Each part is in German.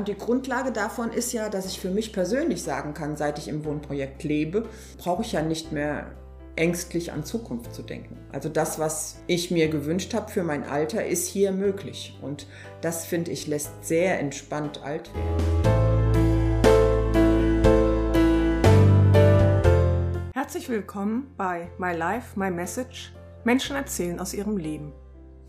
Und die Grundlage davon ist ja, dass ich für mich persönlich sagen kann, seit ich im Wohnprojekt lebe, brauche ich ja nicht mehr ängstlich an Zukunft zu denken. Also das, was ich mir gewünscht habe für mein Alter, ist hier möglich. Und das, finde ich, lässt sehr entspannt alt werden. Herzlich willkommen bei My Life, My Message. Menschen erzählen aus ihrem Leben.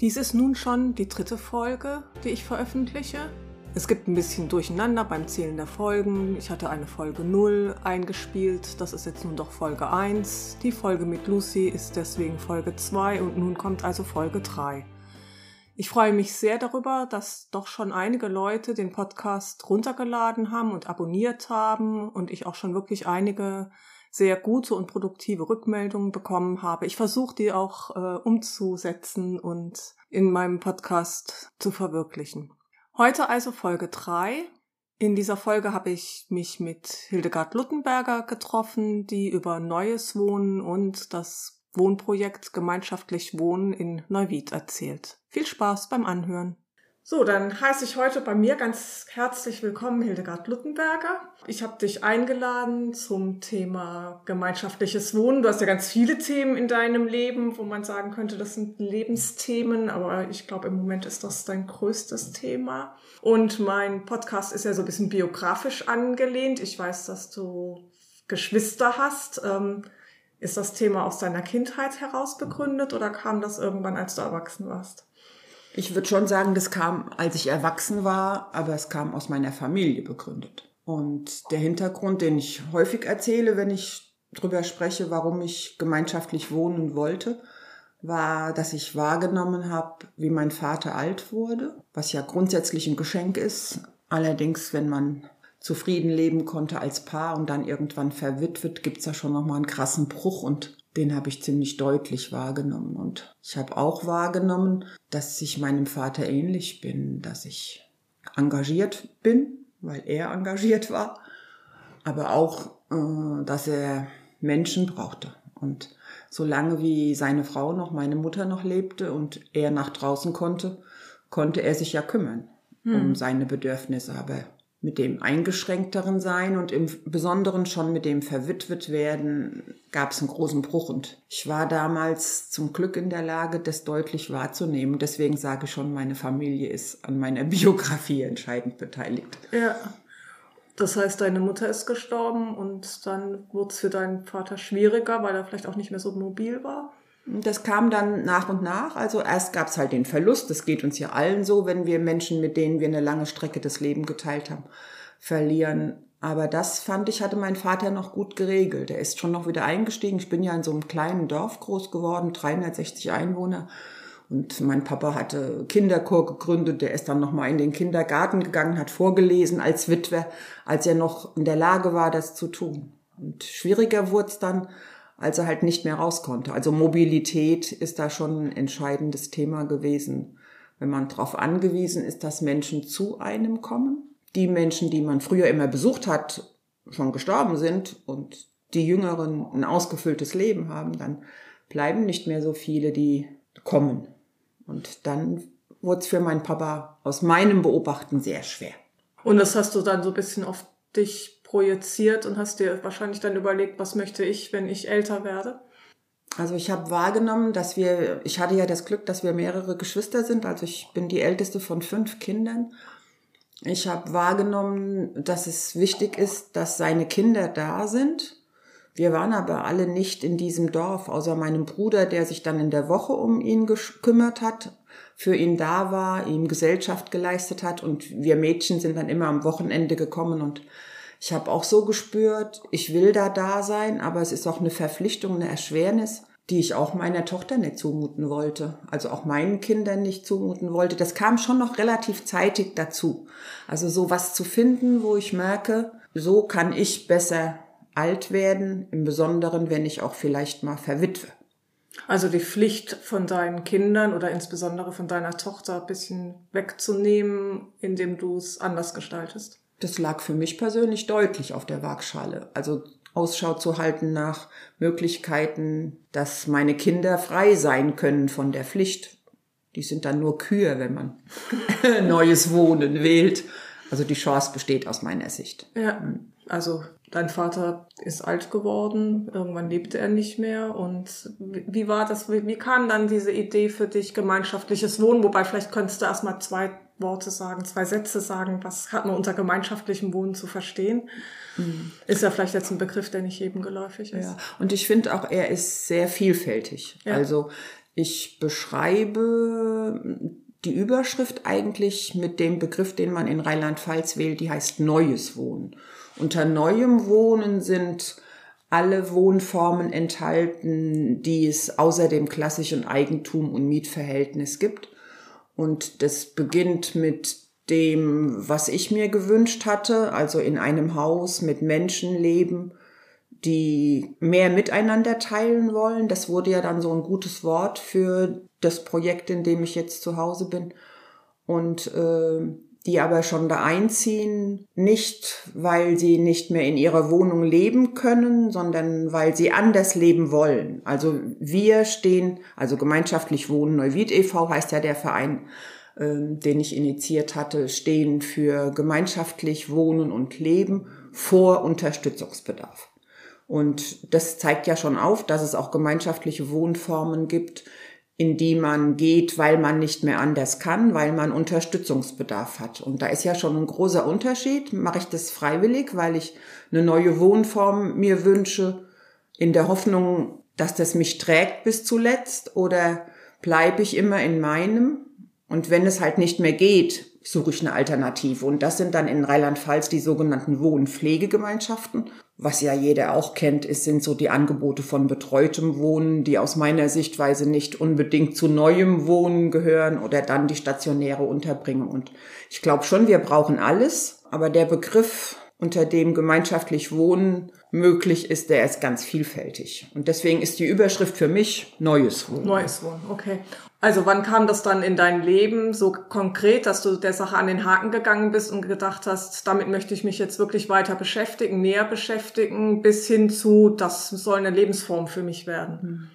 Dies ist nun schon die dritte Folge, die ich veröffentliche. Es gibt ein bisschen Durcheinander beim Zählen der Folgen. Ich hatte eine Folge 0 eingespielt, das ist jetzt nun doch Folge 1. Die Folge mit Lucy ist deswegen Folge 2 und nun kommt also Folge 3. Ich freue mich sehr darüber, dass doch schon einige Leute den Podcast runtergeladen haben und abonniert haben und ich auch schon wirklich einige sehr gute und produktive Rückmeldungen bekommen habe. Ich versuche die auch äh, umzusetzen und in meinem Podcast zu verwirklichen. Heute also Folge 3. In dieser Folge habe ich mich mit Hildegard Luttenberger getroffen, die über neues Wohnen und das Wohnprojekt Gemeinschaftlich Wohnen in Neuwied erzählt. Viel Spaß beim Anhören. So, dann heiße ich heute bei mir ganz herzlich willkommen Hildegard Luttenberger. Ich habe dich eingeladen zum Thema gemeinschaftliches Wohnen. Du hast ja ganz viele Themen in deinem Leben, wo man sagen könnte, das sind Lebensthemen, aber ich glaube, im Moment ist das dein größtes Thema. Und mein Podcast ist ja so ein bisschen biografisch angelehnt. Ich weiß, dass du Geschwister hast. Ähm, ist das Thema aus deiner Kindheit heraus begründet oder kam das irgendwann, als du erwachsen warst? Ich würde schon sagen, das kam, als ich erwachsen war, aber es kam aus meiner Familie begründet. Und der Hintergrund, den ich häufig erzähle, wenn ich drüber spreche, warum ich gemeinschaftlich wohnen wollte, war, dass ich wahrgenommen habe, wie mein Vater alt wurde, was ja grundsätzlich ein Geschenk ist. Allerdings, wenn man zufrieden leben konnte als Paar und dann irgendwann verwitwet, gibt's ja schon nochmal einen krassen Bruch und den habe ich ziemlich deutlich wahrgenommen. Und ich habe auch wahrgenommen, dass ich meinem Vater ähnlich bin, dass ich engagiert bin, weil er engagiert war, aber auch, äh, dass er Menschen brauchte. Und solange wie seine Frau noch, meine Mutter noch lebte und er nach draußen konnte, konnte er sich ja kümmern hm. um seine Bedürfnisse. Aber mit dem eingeschränkteren Sein und im Besonderen schon mit dem verwitwet werden gab es einen großen Bruch und ich war damals zum Glück in der Lage, das deutlich wahrzunehmen. Deswegen sage ich schon, meine Familie ist an meiner Biografie entscheidend beteiligt. Ja. Das heißt, deine Mutter ist gestorben und dann wurde es für deinen Vater schwieriger, weil er vielleicht auch nicht mehr so mobil war? Das kam dann nach und nach. Also erst gab es halt den Verlust. Das geht uns ja allen so, wenn wir Menschen, mit denen wir eine lange Strecke des Lebens geteilt haben, verlieren. Aber das fand ich, hatte mein Vater noch gut geregelt. Er ist schon noch wieder eingestiegen. Ich bin ja in so einem kleinen Dorf groß geworden, 360 Einwohner. Und mein Papa hatte Kinderchor gegründet. Der ist dann nochmal in den Kindergarten gegangen, hat vorgelesen als Witwer, als er noch in der Lage war, das zu tun. Und schwieriger wurde es dann, als er halt nicht mehr raus konnte. Also Mobilität ist da schon ein entscheidendes Thema gewesen. Wenn man darauf angewiesen ist, dass Menschen zu einem kommen, die Menschen, die man früher immer besucht hat, schon gestorben sind und die Jüngeren ein ausgefülltes Leben haben, dann bleiben nicht mehr so viele, die kommen. Und dann wurde es für meinen Papa aus meinem Beobachten sehr schwer. Und das hast du dann so ein bisschen auf dich projiziert und hast dir wahrscheinlich dann überlegt, was möchte ich, wenn ich älter werde? Also ich habe wahrgenommen, dass wir, ich hatte ja das Glück, dass wir mehrere Geschwister sind. Also ich bin die älteste von fünf Kindern. Ich habe wahrgenommen, dass es wichtig ist, dass seine Kinder da sind. Wir waren aber alle nicht in diesem Dorf, außer meinem Bruder, der sich dann in der Woche um ihn gekümmert hat, für ihn da war, ihm Gesellschaft geleistet hat und wir Mädchen sind dann immer am Wochenende gekommen und ich habe auch so gespürt, ich will da da sein, aber es ist auch eine Verpflichtung, eine Erschwernis, die ich auch meiner Tochter nicht zumuten wollte, also auch meinen Kindern nicht zumuten wollte. Das kam schon noch relativ zeitig dazu. Also so was zu finden, wo ich merke, so kann ich besser alt werden, im Besonderen, wenn ich auch vielleicht mal verwitwe. Also die Pflicht von deinen Kindern oder insbesondere von deiner Tochter ein bisschen wegzunehmen, indem du es anders gestaltest das lag für mich persönlich deutlich auf der Waagschale. Also Ausschau zu halten nach Möglichkeiten, dass meine Kinder frei sein können von der Pflicht. Die sind dann nur Kühe, wenn man neues Wohnen wählt. Also die Chance besteht aus meiner Sicht. Ja, also dein Vater ist alt geworden, irgendwann lebte er nicht mehr. Und wie war das, wie, kam dann diese Idee für dich, gemeinschaftliches Wohnen? Wobei vielleicht könntest du erstmal zwei Worte sagen, zwei Sätze sagen, was hat man unter gemeinschaftlichem Wohnen zu verstehen? Mhm. Ist ja vielleicht jetzt ein Begriff, der nicht jedem geläufig ist. Ja. Und ich finde auch, er ist sehr vielfältig. Ja. Also ich beschreibe die Überschrift eigentlich mit dem Begriff, den man in Rheinland-Pfalz wählt, die heißt neues Wohnen. Unter neuem Wohnen sind alle Wohnformen enthalten, die es außer dem klassischen Eigentum und Mietverhältnis gibt. Und das beginnt mit dem, was ich mir gewünscht hatte, also in einem Haus mit Menschen leben, die mehr miteinander teilen wollen. Das wurde ja dann so ein gutes Wort für das Projekt, in dem ich jetzt zu Hause bin. Und äh, die aber schon da einziehen, nicht weil sie nicht mehr in ihrer Wohnung leben können, sondern weil sie anders leben wollen. Also wir stehen, also gemeinschaftlich Wohnen Neuwied e.V. heißt ja der Verein, äh, den ich initiiert hatte, stehen für gemeinschaftlich Wohnen und Leben vor Unterstützungsbedarf. Und das zeigt ja schon auf, dass es auch gemeinschaftliche Wohnformen gibt, in die man geht, weil man nicht mehr anders kann, weil man Unterstützungsbedarf hat. Und da ist ja schon ein großer Unterschied. Mache ich das freiwillig, weil ich eine neue Wohnform mir wünsche, in der Hoffnung, dass das mich trägt bis zuletzt, oder bleibe ich immer in meinem? Und wenn es halt nicht mehr geht, suche ich eine Alternative. Und das sind dann in Rheinland-Pfalz die sogenannten Wohn-Pflegegemeinschaften. Was ja jeder auch kennt, ist, sind so die Angebote von betreutem Wohnen, die aus meiner Sichtweise nicht unbedingt zu neuem Wohnen gehören oder dann die stationäre Unterbringung. Und ich glaube schon, wir brauchen alles. Aber der Begriff, unter dem gemeinschaftlich Wohnen möglich ist, der ist ganz vielfältig. Und deswegen ist die Überschrift für mich Neues Wohnen. Neues Wohnen, okay. Also wann kam das dann in dein Leben so konkret, dass du der Sache an den Haken gegangen bist und gedacht hast, damit möchte ich mich jetzt wirklich weiter beschäftigen, näher beschäftigen, bis hin zu, das soll eine Lebensform für mich werden? Hm.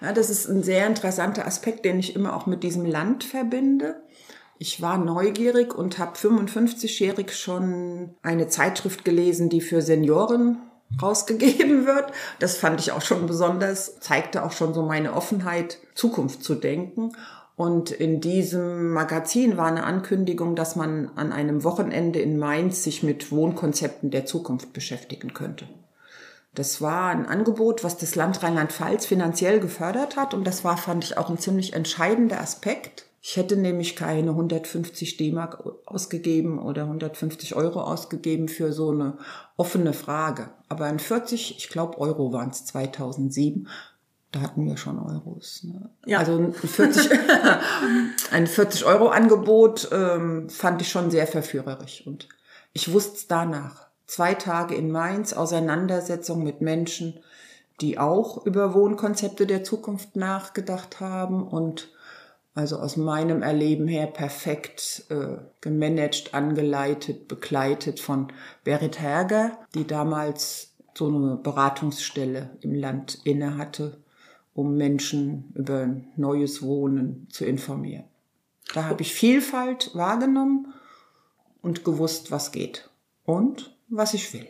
Ja, das ist ein sehr interessanter Aspekt, den ich immer auch mit diesem Land verbinde. Ich war neugierig und habe 55-jährig schon eine Zeitschrift gelesen, die für Senioren rausgegeben wird. Das fand ich auch schon besonders, zeigte auch schon so meine Offenheit, Zukunft zu denken. Und in diesem Magazin war eine Ankündigung, dass man an einem Wochenende in Mainz sich mit Wohnkonzepten der Zukunft beschäftigen könnte. Das war ein Angebot, was das Land Rheinland-Pfalz finanziell gefördert hat. Und das war, fand ich, auch ein ziemlich entscheidender Aspekt. Ich hätte nämlich keine 150 D-Mark ausgegeben oder 150 Euro ausgegeben für so eine offene Frage. Aber ein 40, ich glaube Euro waren es 2007, da hatten wir schon Euros. Ne? Ja. Also ein 40, ein 40 Euro Angebot ähm, fand ich schon sehr verführerisch und ich wusste es danach. Zwei Tage in Mainz, Auseinandersetzung mit Menschen, die auch über Wohnkonzepte der Zukunft nachgedacht haben und also aus meinem Erleben her perfekt äh, gemanagt, angeleitet, begleitet von Berit Herger, die damals so eine Beratungsstelle im Land inne hatte, um Menschen über neues Wohnen zu informieren. Da habe ich Vielfalt wahrgenommen und gewusst, was geht und was ich will.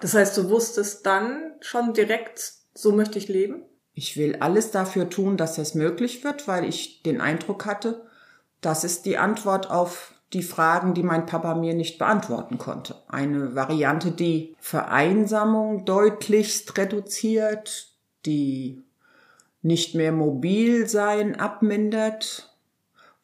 Das heißt, du wusstest dann schon direkt, so möchte ich leben? Ich will alles dafür tun, dass das möglich wird, weil ich den Eindruck hatte, das ist die Antwort auf die Fragen, die mein Papa mir nicht beantworten konnte. Eine Variante, die Vereinsamung deutlichst reduziert, die nicht mehr mobil sein abmindert,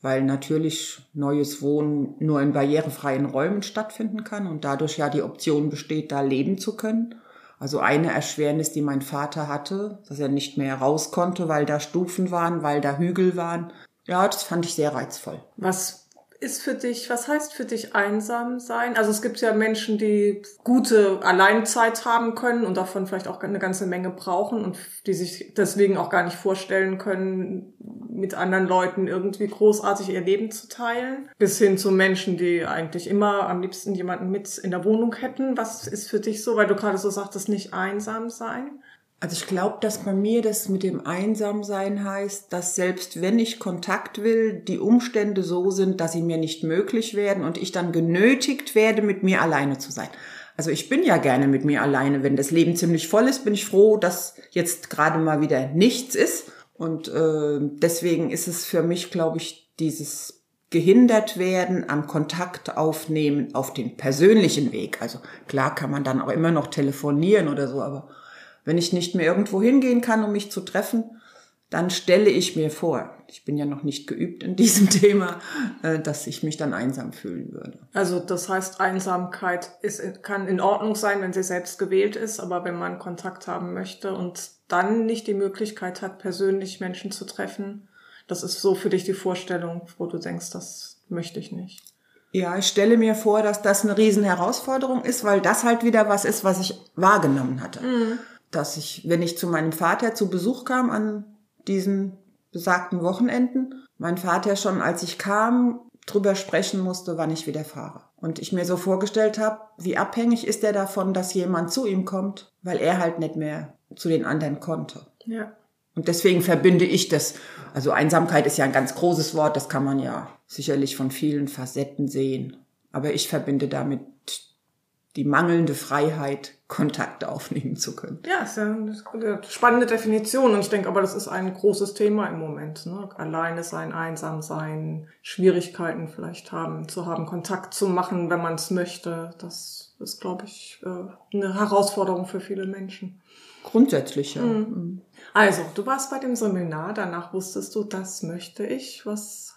weil natürlich neues Wohnen nur in barrierefreien Räumen stattfinden kann und dadurch ja die Option besteht, da leben zu können. Also eine Erschwernis, die mein Vater hatte, dass er nicht mehr raus konnte, weil da Stufen waren, weil da Hügel waren. Ja, das fand ich sehr reizvoll. Was ist für dich, was heißt für dich einsam sein? Also es gibt ja Menschen, die gute Alleinzeit haben können und davon vielleicht auch eine ganze Menge brauchen und die sich deswegen auch gar nicht vorstellen können, mit anderen Leuten irgendwie großartig ihr Leben zu teilen. Bis hin zu Menschen, die eigentlich immer am liebsten jemanden mit in der Wohnung hätten. Was ist für dich so, weil du gerade so sagtest, nicht einsam sein? Also ich glaube, dass bei mir das mit dem Einsamsein heißt, dass selbst wenn ich Kontakt will, die Umstände so sind, dass sie mir nicht möglich werden und ich dann genötigt werde, mit mir alleine zu sein. Also ich bin ja gerne mit mir alleine. Wenn das Leben ziemlich voll ist, bin ich froh, dass jetzt gerade mal wieder nichts ist. Und äh, deswegen ist es für mich, glaube ich, dieses gehindert werden am Kontakt aufnehmen auf den persönlichen Weg. Also klar kann man dann auch immer noch telefonieren oder so, aber wenn ich nicht mehr irgendwo hingehen kann, um mich zu treffen, dann stelle ich mir vor, ich bin ja noch nicht geübt in diesem Thema, äh, dass ich mich dann einsam fühlen würde. Also das heißt, Einsamkeit ist, kann in Ordnung sein, wenn sie selbst gewählt ist, aber wenn man Kontakt haben möchte und dann nicht die Möglichkeit hat, persönlich Menschen zu treffen, das ist so für dich die Vorstellung, wo du denkst, das möchte ich nicht. Ja, ich stelle mir vor, dass das eine riesen Herausforderung ist, weil das halt wieder was ist, was ich wahrgenommen hatte. Mhm dass ich, wenn ich zu meinem Vater zu Besuch kam an diesen besagten Wochenenden, mein Vater schon, als ich kam, drüber sprechen musste, wann ich wieder fahre. Und ich mir so vorgestellt habe, wie abhängig ist er davon, dass jemand zu ihm kommt, weil er halt nicht mehr zu den anderen konnte. Ja. Und deswegen verbinde ich das. Also Einsamkeit ist ja ein ganz großes Wort, das kann man ja sicherlich von vielen Facetten sehen. Aber ich verbinde damit die mangelnde Freiheit, Kontakt aufnehmen zu können. Ja, ist ja eine spannende Definition und ich denke aber, das ist ein großes Thema im Moment. Ne? Alleine sein, einsam sein, Schwierigkeiten vielleicht haben, zu haben, Kontakt zu machen, wenn man es möchte. Das ist, glaube ich, äh, eine Herausforderung für viele Menschen. Grundsätzlich, ja. Mhm. mhm. Also, du warst bei dem Seminar, danach wusstest du, das möchte ich. Was.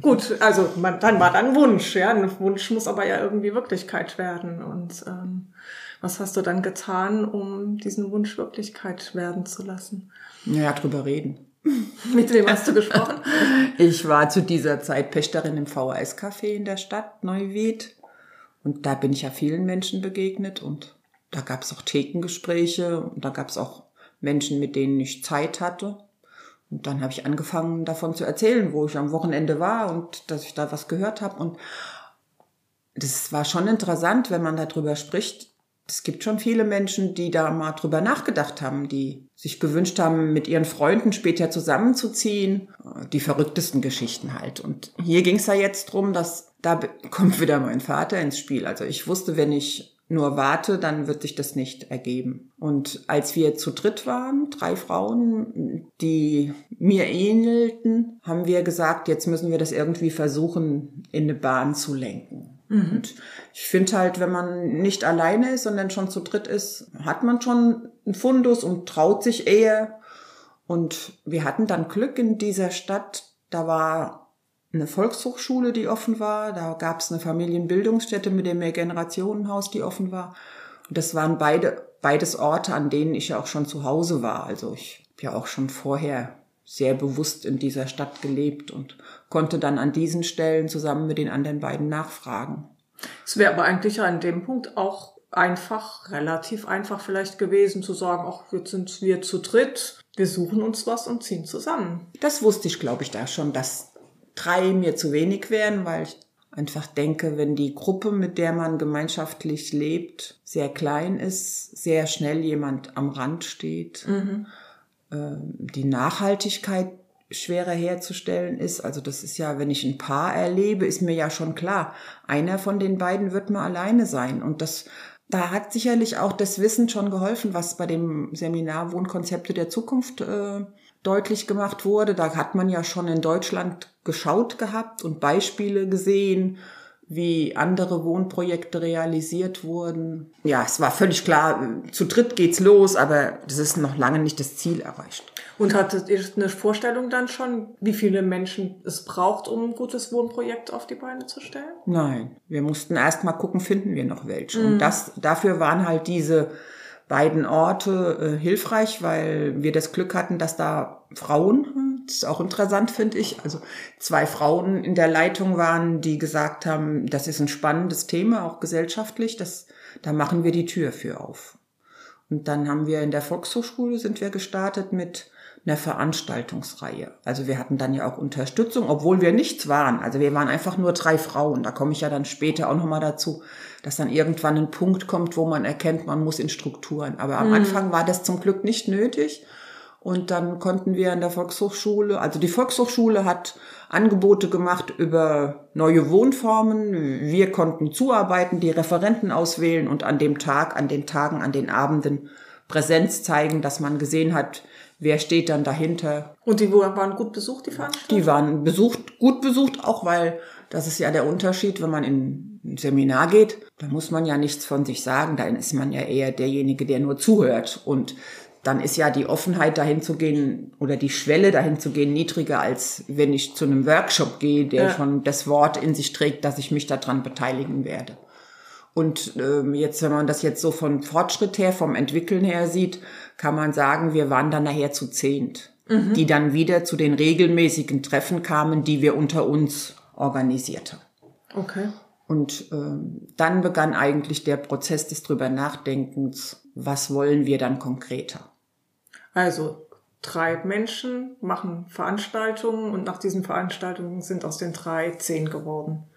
Gut, also man, dann war dann Wunsch, ja. Ein Wunsch muss aber ja irgendwie Wirklichkeit werden. Und ähm, was hast du dann getan, um diesen Wunsch Wirklichkeit werden zu lassen? Naja, drüber reden. Mit wem hast du gesprochen? Ich war zu dieser Zeit Pächterin im VHS-Café in der Stadt Neuwied. Und da bin ich ja vielen Menschen begegnet und da gab es auch Thekengespräche und da gab es auch Menschen, mit denen ich Zeit hatte. Und dann habe ich angefangen davon zu erzählen, wo ich am Wochenende war und dass ich da was gehört habe. Und das war schon interessant, wenn man darüber spricht. Es gibt schon viele Menschen, die da mal drüber nachgedacht haben, die sich gewünscht haben, mit ihren Freunden später zusammenzuziehen. Die verrücktesten Geschichten halt. Und hier ging es ja jetzt drum, dass da kommt wieder mein Vater ins Spiel. Also ich wusste, wenn ich nur warte, dann wird sich das nicht ergeben. Und als wir zu dritt waren, drei Frauen, die mir ähnelten, haben wir gesagt, jetzt müssen wir das irgendwie versuchen, in eine Bahn zu lenken. Mhm. Und ich finde halt, wenn man nicht alleine ist, sondern schon zu dritt ist, hat man schon einen Fundus und traut sich eher. Und wir hatten dann Glück in dieser Stadt. Da war eine Volkshochschule, die offen war. Da gab es eine Familienbildungsstätte mit dem Mehrgenerationenhaus, die offen war. Und das waren beide, beides Orte, an denen ich ja auch schon zu Hause war. Also ich habe ja auch schon vorher sehr bewusst in dieser Stadt gelebt und konnte dann an diesen Stellen zusammen mit den anderen beiden nachfragen. Es wäre aber eigentlich an dem Punkt auch einfach, relativ einfach vielleicht gewesen zu sagen, ach, jetzt sind wir zu dritt, wir suchen uns was und ziehen zusammen. Das wusste ich, glaube ich, da schon, dass drei mir zu wenig wären, weil ich einfach denke, wenn die Gruppe, mit der man gemeinschaftlich lebt, sehr klein ist, sehr schnell jemand am Rand steht, mhm. Ähm, die Nachhaltigkeit schwerer herzustellen ist. Also das ist ja, wenn ich ein Paar erlebe, ist mir ja schon klar, einer von den beiden wird mal alleine sein. Und das, da hat sicherlich auch das Wissen schon geholfen, was bei dem Seminar Wohnkonzepte der Zukunft äh, deutlich gemacht wurde. Da hat man ja schon in Deutschland geschaut gehabt und Beispiele gesehen, wie andere Wohnprojekte realisiert wurden. Ja, es war völlig klar, zu dritt geht's los, aber das ist noch lange nicht das Ziel erreicht. Und hattet ihr eine Vorstellung dann schon, wie viele Menschen es braucht, um ein gutes Wohnprojekt auf die Beine zu stellen? Nein, wir mussten erst mal gucken, finden wir noch welche. Mhm. Und das, dafür waren halt diese beiden Orte äh, hilfreich, weil wir das Glück hatten, dass da Frauen, das ist auch interessant, finde ich, also zwei Frauen in der Leitung waren, die gesagt haben, das ist ein spannendes Thema, auch gesellschaftlich, das, da machen wir die Tür für auf. Und dann haben wir in der Volkshochschule sind wir gestartet mit einer Veranstaltungsreihe. Also wir hatten dann ja auch Unterstützung, obwohl wir nichts waren. Also wir waren einfach nur drei Frauen. Da komme ich ja dann später auch nochmal dazu, dass dann irgendwann ein Punkt kommt, wo man erkennt, man muss in Strukturen. Aber am mhm. Anfang war das zum Glück nicht nötig. Und dann konnten wir an der Volkshochschule, also die Volkshochschule hat Angebote gemacht über neue Wohnformen. Wir konnten zuarbeiten, die Referenten auswählen und an dem Tag, an den Tagen, an den Abenden Präsenz zeigen, dass man gesehen hat, wer steht dann dahinter. Und die waren gut besucht, die Veranstaltungen? Die waren besucht, gut besucht, auch weil das ist ja der Unterschied, wenn man in ein Seminar geht, da muss man ja nichts von sich sagen, da ist man ja eher derjenige, der nur zuhört. Und dann ist ja die Offenheit dahin zu gehen oder die Schwelle dahin zu gehen niedriger, als wenn ich zu einem Workshop gehe, der ja. schon das Wort in sich trägt, dass ich mich daran beteiligen werde. Und ähm, jetzt, wenn man das jetzt so von Fortschritt her, vom Entwickeln her sieht, kann man sagen, wir waren dann nachher zu zehnt, mhm. die dann wieder zu den regelmäßigen Treffen kamen, die wir unter uns organisierte. Okay. Und ähm, dann begann eigentlich der Prozess des drüber Nachdenkens, was wollen wir dann konkreter? Also drei Menschen machen Veranstaltungen und nach diesen Veranstaltungen sind aus den drei zehn geworden.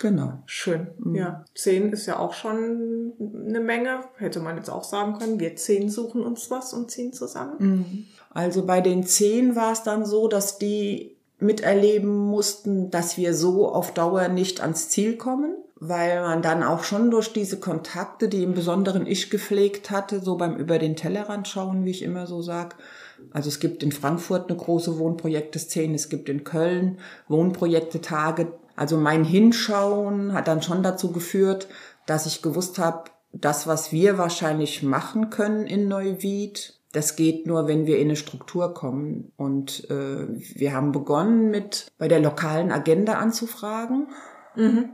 Genau. Schön. Mhm. Ja. Zehn ist ja auch schon eine Menge. Hätte man jetzt auch sagen können, wir zehn suchen uns was und ziehen zusammen. Mhm. Also bei den zehn war es dann so, dass die miterleben mussten, dass wir so auf Dauer nicht ans Ziel kommen, weil man dann auch schon durch diese Kontakte, die im Besonderen ich gepflegt hatte, so beim über den Tellerrand schauen, wie ich immer so sag. Also es gibt in Frankfurt eine große Wohnprojekte-Szene, es gibt in Köln Wohnprojekte-Tage. Also mein Hinschauen hat dann schon dazu geführt, dass ich gewusst habe, das, was wir wahrscheinlich machen können in Neuwied, das geht nur, wenn wir in eine Struktur kommen. Und äh, wir haben begonnen mit bei der lokalen Agenda anzufragen. Mhm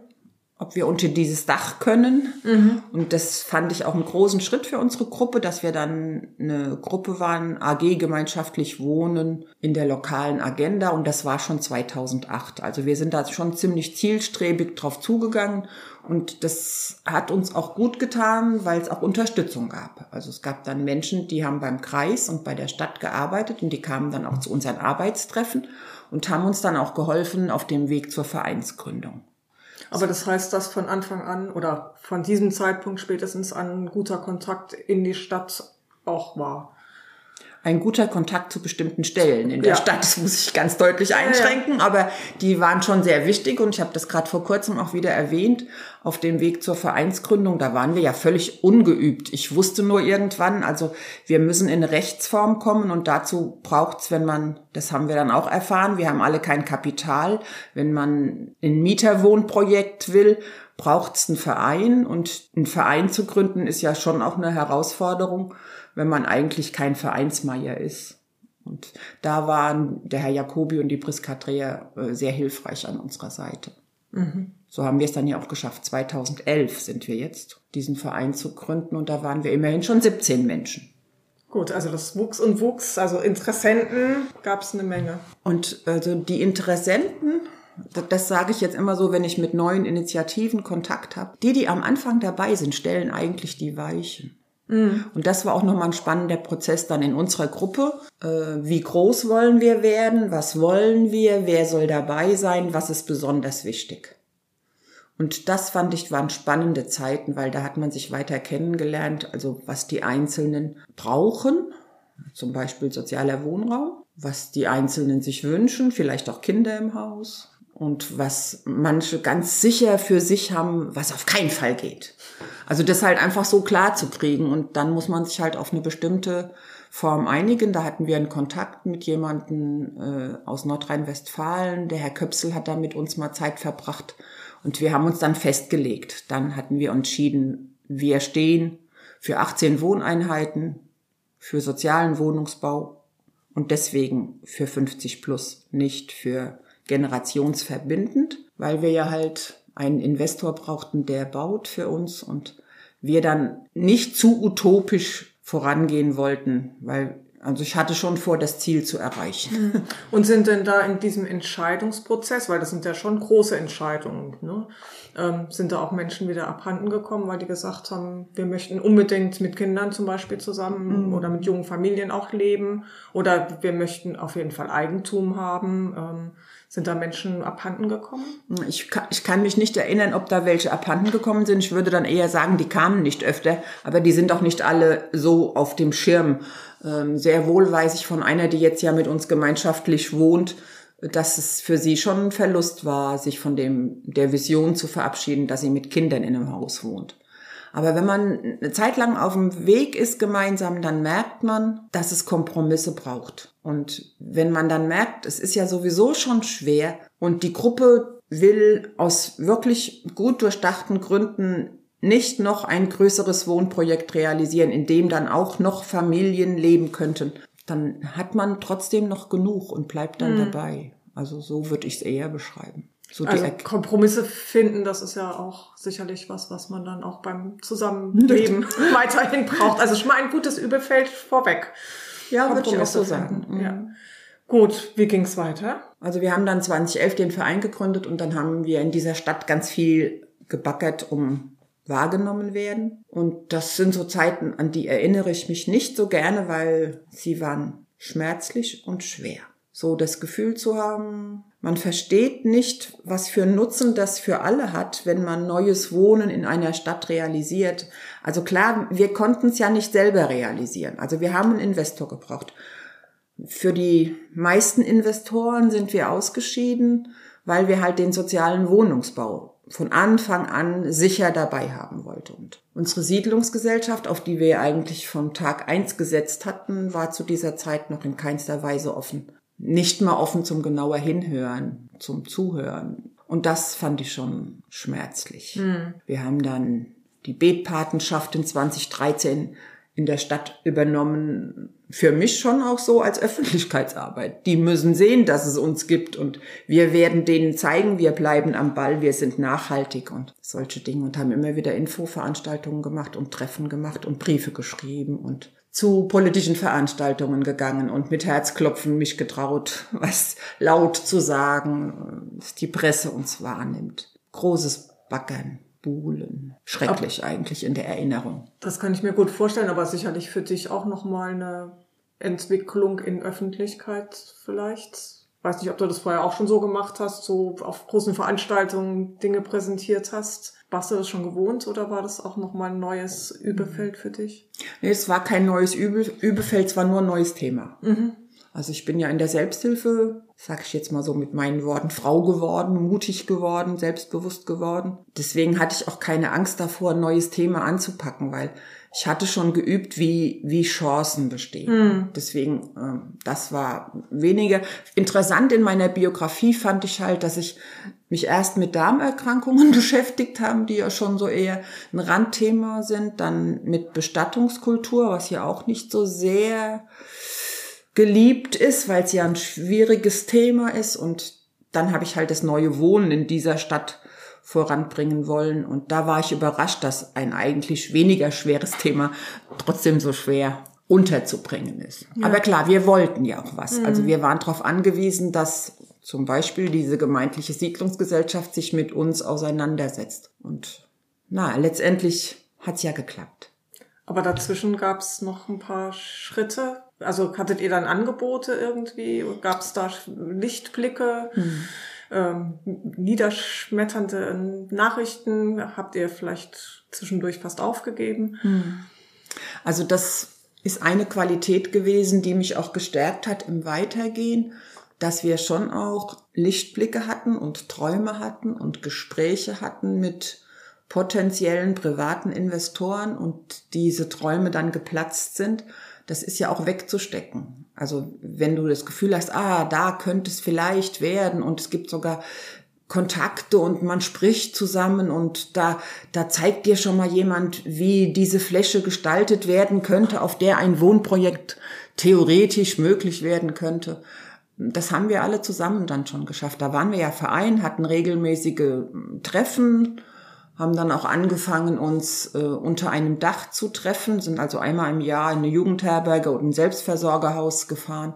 ob wir unter dieses Dach können. Mhm. Und das fand ich auch einen großen Schritt für unsere Gruppe, dass wir dann eine Gruppe waren, AG gemeinschaftlich wohnen in der lokalen Agenda. Und das war schon 2008. Also wir sind da schon ziemlich zielstrebig drauf zugegangen. Und das hat uns auch gut getan, weil es auch Unterstützung gab. Also es gab dann Menschen, die haben beim Kreis und bei der Stadt gearbeitet und die kamen dann auch zu unseren Arbeitstreffen und haben uns dann auch geholfen auf dem Weg zur Vereinsgründung. Aber das heißt, dass von Anfang an oder von diesem Zeitpunkt spätestens ein guter Kontakt in die Stadt auch war ein guter Kontakt zu bestimmten Stellen in der ja. Stadt. Das muss ich ganz deutlich einschränken, aber die waren schon sehr wichtig und ich habe das gerade vor kurzem auch wieder erwähnt. Auf dem Weg zur Vereinsgründung, da waren wir ja völlig ungeübt. Ich wusste nur irgendwann, also wir müssen in eine Rechtsform kommen und dazu braucht's, wenn man, das haben wir dann auch erfahren, wir haben alle kein Kapital. Wenn man ein Mieterwohnprojekt will, braucht's einen Verein und einen Verein zu gründen ist ja schon auch eine Herausforderung wenn man eigentlich kein Vereinsmeier ist. Und da waren der Herr Jacobi und die Priska Dreher äh, sehr hilfreich an unserer Seite. Mhm. So haben wir es dann ja auch geschafft. 2011 sind wir jetzt, diesen Verein zu gründen und da waren wir immerhin schon 17 Menschen. Gut, also das wuchs und wuchs, also Interessenten gab es eine Menge. Und also die Interessenten, das, das sage ich jetzt immer so, wenn ich mit neuen Initiativen Kontakt habe, die, die am Anfang dabei sind, stellen eigentlich die Weichen. Mhm. Und das war auch nochmal ein spannender Prozess dann in unserer Gruppe. Äh, wie groß wollen wir werden? Was wollen wir? Wer soll dabei sein? Was ist besonders wichtig? Und das fand ich waren spannende Zeiten, weil da hat man sich weiter kennengelernt, also was die Einzelnen brauchen, zum Beispiel sozialer Wohnraum, was die Einzelnen sich wünschen, vielleicht auch Kinder im Haus und was manche ganz sicher für sich haben, was auf keinen Fall geht. Also das halt einfach so klar zu kriegen und dann muss man sich halt auf eine bestimmte Form einigen. Da hatten wir einen Kontakt mit jemandem äh, aus Nordrhein-Westfalen. Der Herr Köpsel hat da mit uns mal Zeit verbracht und wir haben uns dann festgelegt. Dann hatten wir entschieden, wir stehen für 18 Wohneinheiten, für sozialen Wohnungsbau und deswegen für 50 plus, nicht für generationsverbindend, weil wir ja halt einen Investor brauchten, der baut für uns und wir dann nicht zu utopisch vorangehen wollten, weil Also ich hatte schon vor, das Ziel zu erreichen. Mhm. Und sind denn da in diesem Entscheidungsprozess, weil das sind ja schon große Entscheidungen, ne? ähm, sind da auch Menschen wieder abhanden gekommen, weil die gesagt haben, wir möchten unbedingt mit Kindern zum Beispiel zusammen mhm. oder mit jungen Familien auch leben oder wir möchten auf jeden Fall Eigentum haben. Ähm, sind da Menschen abhanden gekommen? Ich kann, ich kann mich nicht erinnern, ob da welche abhanden gekommen sind. Ich würde dann eher sagen, die kamen nicht öfter, aber die sind auch nicht alle so auf dem Schirm. Ähm, sehr wohl weiß ich von einer, die jetzt ja mit uns gemeinschaftlich wohnt, dass es für sie schon ein Verlust war, sich von dem, der Vision zu verabschieden, dass sie mit Kindern in einem Haus wohnt. Aber wenn man eine Zeit lang auf dem Weg ist gemeinsam, dann merkt man, dass es Kompromisse braucht. Und wenn man dann merkt, es ist ja sowieso schon schwer und die Gruppe will aus wirklich gut durchdachten Gründen nicht noch ein größeres Wohnprojekt realisieren, in dem dann auch noch Familien leben könnten, dann hat man trotzdem noch genug und bleibt dann mhm. dabei. Also so würde ich es eher beschreiben. So also Kompromisse finden, das ist ja auch sicherlich was, was man dann auch beim Zusammenleben weiterhin braucht. Also schon mal ein gutes Übelfeld vorweg. Ja, würde ich auch so sagen. Mhm. Ja. Gut, wie ging's weiter? Also wir haben dann 2011 den Verein gegründet und dann haben wir in dieser Stadt ganz viel gebackert, um wahrgenommen werden. Und das sind so Zeiten, an die erinnere ich mich nicht so gerne, weil sie waren schmerzlich und schwer. So das Gefühl zu haben, man versteht nicht, was für Nutzen das für alle hat, wenn man neues Wohnen in einer Stadt realisiert. Also klar, wir konnten es ja nicht selber realisieren. Also wir haben einen Investor gebraucht. Für die meisten Investoren sind wir ausgeschieden, weil wir halt den sozialen Wohnungsbau von Anfang an sicher dabei haben wollten. Und unsere Siedlungsgesellschaft, auf die wir eigentlich vom Tag eins gesetzt hatten, war zu dieser Zeit noch in keinster Weise offen nicht mal offen zum genauer Hinhören, zum Zuhören. Und das fand ich schon schmerzlich. Mhm. Wir haben dann die Betpatenschaft in 2013 in der Stadt übernommen. Für mich schon auch so als Öffentlichkeitsarbeit. Die müssen sehen, dass es uns gibt und wir werden denen zeigen, wir bleiben am Ball, wir sind nachhaltig und solche Dinge und haben immer wieder Infoveranstaltungen gemacht und Treffen gemacht und Briefe geschrieben und zu politischen Veranstaltungen gegangen und mit Herzklopfen mich getraut, was laut zu sagen, die Presse uns wahrnimmt. Großes Backern, Buhlen. Schrecklich aber eigentlich in der Erinnerung. Das kann ich mir gut vorstellen, aber sicherlich für dich auch nochmal eine Entwicklung in Öffentlichkeit vielleicht. Weiß nicht, ob du das vorher auch schon so gemacht hast, so auf großen Veranstaltungen Dinge präsentiert hast. Warst du das schon gewohnt oder war das auch nochmal ein neues Übefeld für dich? Nee, es war kein neues Übe Übefeld, es war nur ein neues Thema. Mhm. Also ich bin ja in der Selbsthilfe, sag ich jetzt mal so mit meinen Worten, Frau geworden, mutig geworden, selbstbewusst geworden. Deswegen hatte ich auch keine Angst davor, ein neues Thema anzupacken, weil ich hatte schon geübt, wie, wie Chancen bestehen. Mhm. Deswegen, äh, das war weniger. Interessant in meiner Biografie fand ich halt, dass ich mich erst mit Darmerkrankungen beschäftigt haben, die ja schon so eher ein Randthema sind, dann mit Bestattungskultur, was ja auch nicht so sehr geliebt ist, weil es ja ein schwieriges Thema ist und dann habe ich halt das neue Wohnen in dieser Stadt voranbringen wollen und da war ich überrascht, dass ein eigentlich weniger schweres Thema trotzdem so schwer unterzubringen ist. Ja. Aber klar, wir wollten ja auch was. Also mhm. Also wir waren darauf angewiesen, dass zum Beispiel diese gemeindliche Siedlungsgesellschaft sich mit uns auseinandersetzt. Und na, letztendlich hat's ja geklappt. Aber dazwischen gab's noch ein paar Schritte. Also hattet ihr dann Angebote irgendwie? Gab's da Lichtblicke? Hm. Ähm, niederschmetternde Nachrichten? Habt ihr vielleicht zwischendurch fast aufgegeben? Hm. Also das ist eine Qualität gewesen, die mich auch gestärkt hat im Weitergehen dass wir schon auch Lichtblicke hatten und Träume hatten und Gespräche hatten mit potenziellen privaten Investoren und diese Träume dann geplatzt sind, das ist ja auch wegzustecken. Also wenn du das Gefühl hast, ah, da könnte es vielleicht werden und es gibt sogar Kontakte und man spricht zusammen und da, da zeigt dir schon mal jemand, wie diese Fläche gestaltet werden könnte, auf der ein Wohnprojekt theoretisch möglich werden könnte das haben wir alle zusammen dann schon geschafft. Da waren wir ja Verein, hatten regelmäßige hm, Treffen, haben dann auch angefangen, uns äh, unter einem Dach zu treffen, sind also einmal im Jahr in eine Jugendherberge und ein Selbstversorgerhaus gefahren.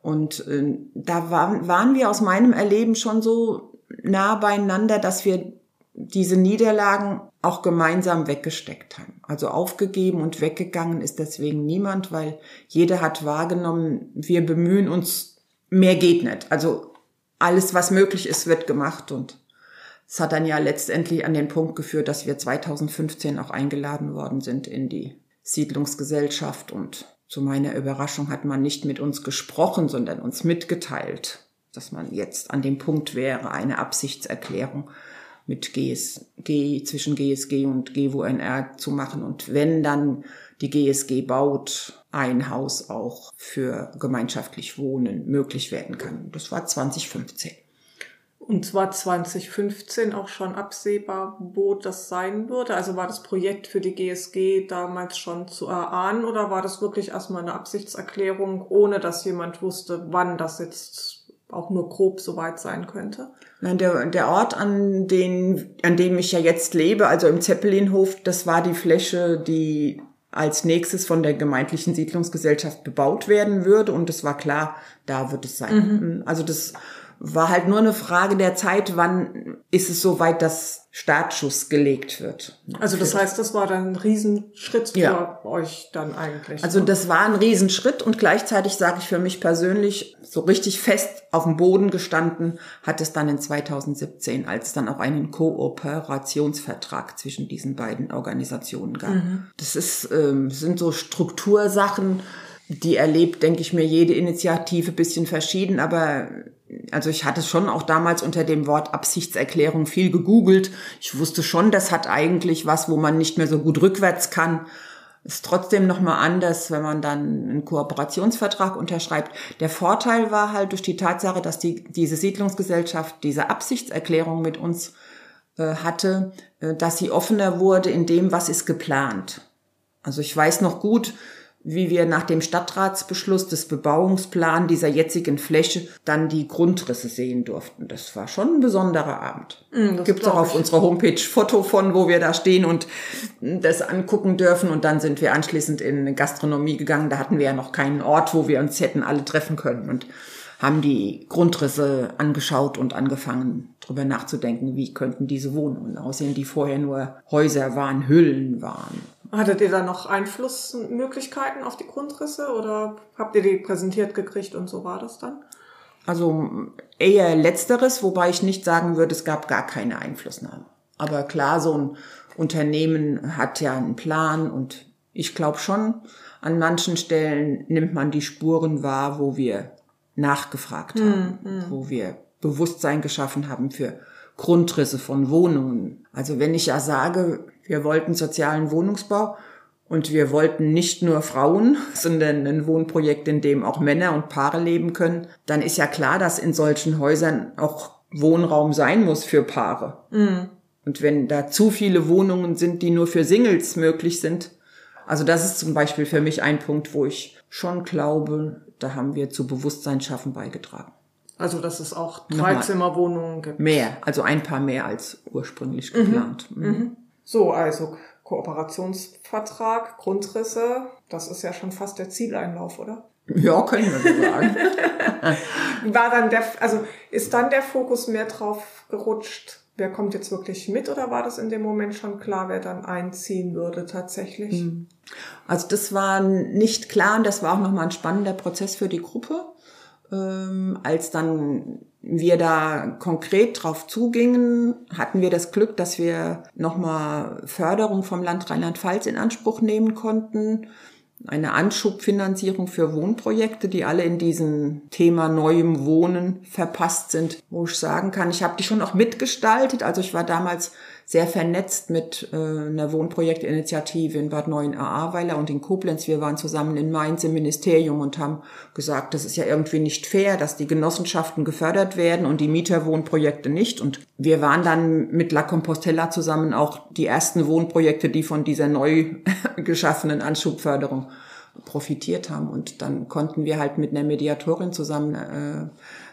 Und äh, da waren, waren wir aus meinem Erleben schon so nah beieinander, dass wir diese Niederlagen auch gemeinsam weggesteckt haben. Also aufgegeben und weggegangen ist deswegen niemand, weil jeder hat wahrgenommen, wir bemühen uns, mehr geht nicht. Also alles, was möglich ist, wird gemacht und es hat dann ja letztendlich an den Punkt geführt, dass wir 2015 auch eingeladen worden sind in die Siedlungsgesellschaft und zu meiner Überraschung hat man nicht mit uns gesprochen, sondern uns mitgeteilt, dass man jetzt an dem Punkt wäre, eine Absichtserklärung mit GSG, zwischen GSG und GWNR zu machen. Und wenn dann die GSG baut, ein Haus auch für gemeinschaftlich Wohnen möglich werden kann. Das war 2015. Und zwar 2015 auch schon absehbar, wo das sein würde. Also war das Projekt für die GSG damals schon zu erahnen oder war das wirklich erstmal eine Absichtserklärung, ohne dass jemand wusste, wann das jetzt auch nur grob soweit sein könnte? Nein, der, der Ort, an, den, an dem ich ja jetzt lebe, also im Zeppelinhof, das war die Fläche, die als nächstes von der gemeindlichen Siedlungsgesellschaft bebaut werden würde. Und es war klar, da wird es sein. Mhm. Also das war halt nur eine Frage der Zeit, wann ist es soweit, dass Startschuss gelegt wird. Also das heißt, das war dann ein Riesenschritt für ja. euch dann eigentlich. Also ne? das war ein Riesenschritt und gleichzeitig sage ich für mich persönlich, so richtig fest auf dem Boden gestanden hat es dann in 2017, als es dann auch einen Kooperationsvertrag zwischen diesen beiden Organisationen gab. Mhm. Das ist, ähm, sind so Struktursachen, die erlebt, denke ich mir, jede Initiative bisschen verschieden, aber also ich hatte schon auch damals unter dem Wort Absichtserklärung viel gegoogelt. Ich wusste schon, das hat eigentlich was, wo man nicht mehr so gut rückwärts kann. Ist trotzdem nochmal anders, wenn man dann einen Kooperationsvertrag unterschreibt. Der Vorteil war halt durch die Tatsache, dass die, diese Siedlungsgesellschaft diese Absichtserklärung mit uns äh, hatte, äh, dass sie offener wurde in dem, was ist geplant. Also ich weiß noch gut, wie wir nach dem Stadtratsbeschluss des Bebauungsplans dieser jetzigen Fläche dann die Grundrisse sehen durften. Das war schon ein besonderer Abend. Mm, Gibt es auch auf unserer Homepage Foto von, wo wir da stehen und das angucken dürfen. Und dann sind wir anschließend in eine Gastronomie gegangen. Da hatten wir ja noch keinen Ort, wo wir uns hätten alle treffen können und haben die Grundrisse angeschaut und angefangen, drüber nachzudenken, wie könnten diese Wohnungen aussehen, die vorher nur Häuser waren, Hüllen waren. Hattet ihr da noch Einflussmöglichkeiten auf die Grundrisse oder habt ihr die präsentiert gekriegt und so war das dann? Also eher letzteres, wobei ich nicht sagen würde, es gab gar keine Einflussnahme. Aber klar, so ein Unternehmen hat ja einen Plan und ich glaube schon, an manchen Stellen nimmt man die Spuren wahr, wo wir nachgefragt haben, mm, mm. wo wir Bewusstsein geschaffen haben für Grundrisse von Wohnungen. Also wenn ich ja sage, wir wollten sozialen Wohnungsbau und wir wollten nicht nur Frauen, sondern ein Wohnprojekt, in dem auch Männer und Paare leben können, dann ist ja klar, dass in solchen Häusern auch Wohnraum sein muss für Paare. Mhm. Und wenn da zu viele Wohnungen sind, die nur für Singles möglich sind, also das ist zum Beispiel für mich ein Punkt, wo ich schon glaube, da haben wir zu Bewusstseinsschaffen beigetragen. Also, dass es auch Dreizimmerwohnungen gibt. Mehr, also ein paar mehr als ursprünglich mhm. geplant. Mhm. Mhm. So, also Kooperationsvertrag, Grundrisse, das ist ja schon fast der Zieleinlauf, oder? Ja, können wir so sagen. War dann der, also ist dann der Fokus mehr drauf gerutscht, wer kommt jetzt wirklich mit oder war das in dem Moment schon klar, wer dann einziehen würde tatsächlich? Hm. Also das war nicht klar und das war auch nochmal ein spannender Prozess für die Gruppe. Ähm, als dann wir da konkret drauf zugingen, hatten wir das Glück, dass wir nochmal Förderung vom Land Rheinland-Pfalz in Anspruch nehmen konnten. Eine Anschubfinanzierung für Wohnprojekte, die alle in diesem Thema neuem Wohnen verpasst sind, wo ich sagen kann, ich habe die schon auch mitgestaltet. Also ich war damals sehr vernetzt mit äh, einer Wohnprojektinitiative in Bad Neuenahr-Ahrweiler und in Koblenz. Wir waren zusammen in Mainz im Ministerium und haben gesagt, das ist ja irgendwie nicht fair, dass die Genossenschaften gefördert werden und die Mieterwohnprojekte nicht. Und wir waren dann mit La Compostela zusammen auch die ersten Wohnprojekte, die von dieser neu geschaffenen Anschubförderung profitiert haben. Und dann konnten wir halt mit einer Mediatorin zusammen äh,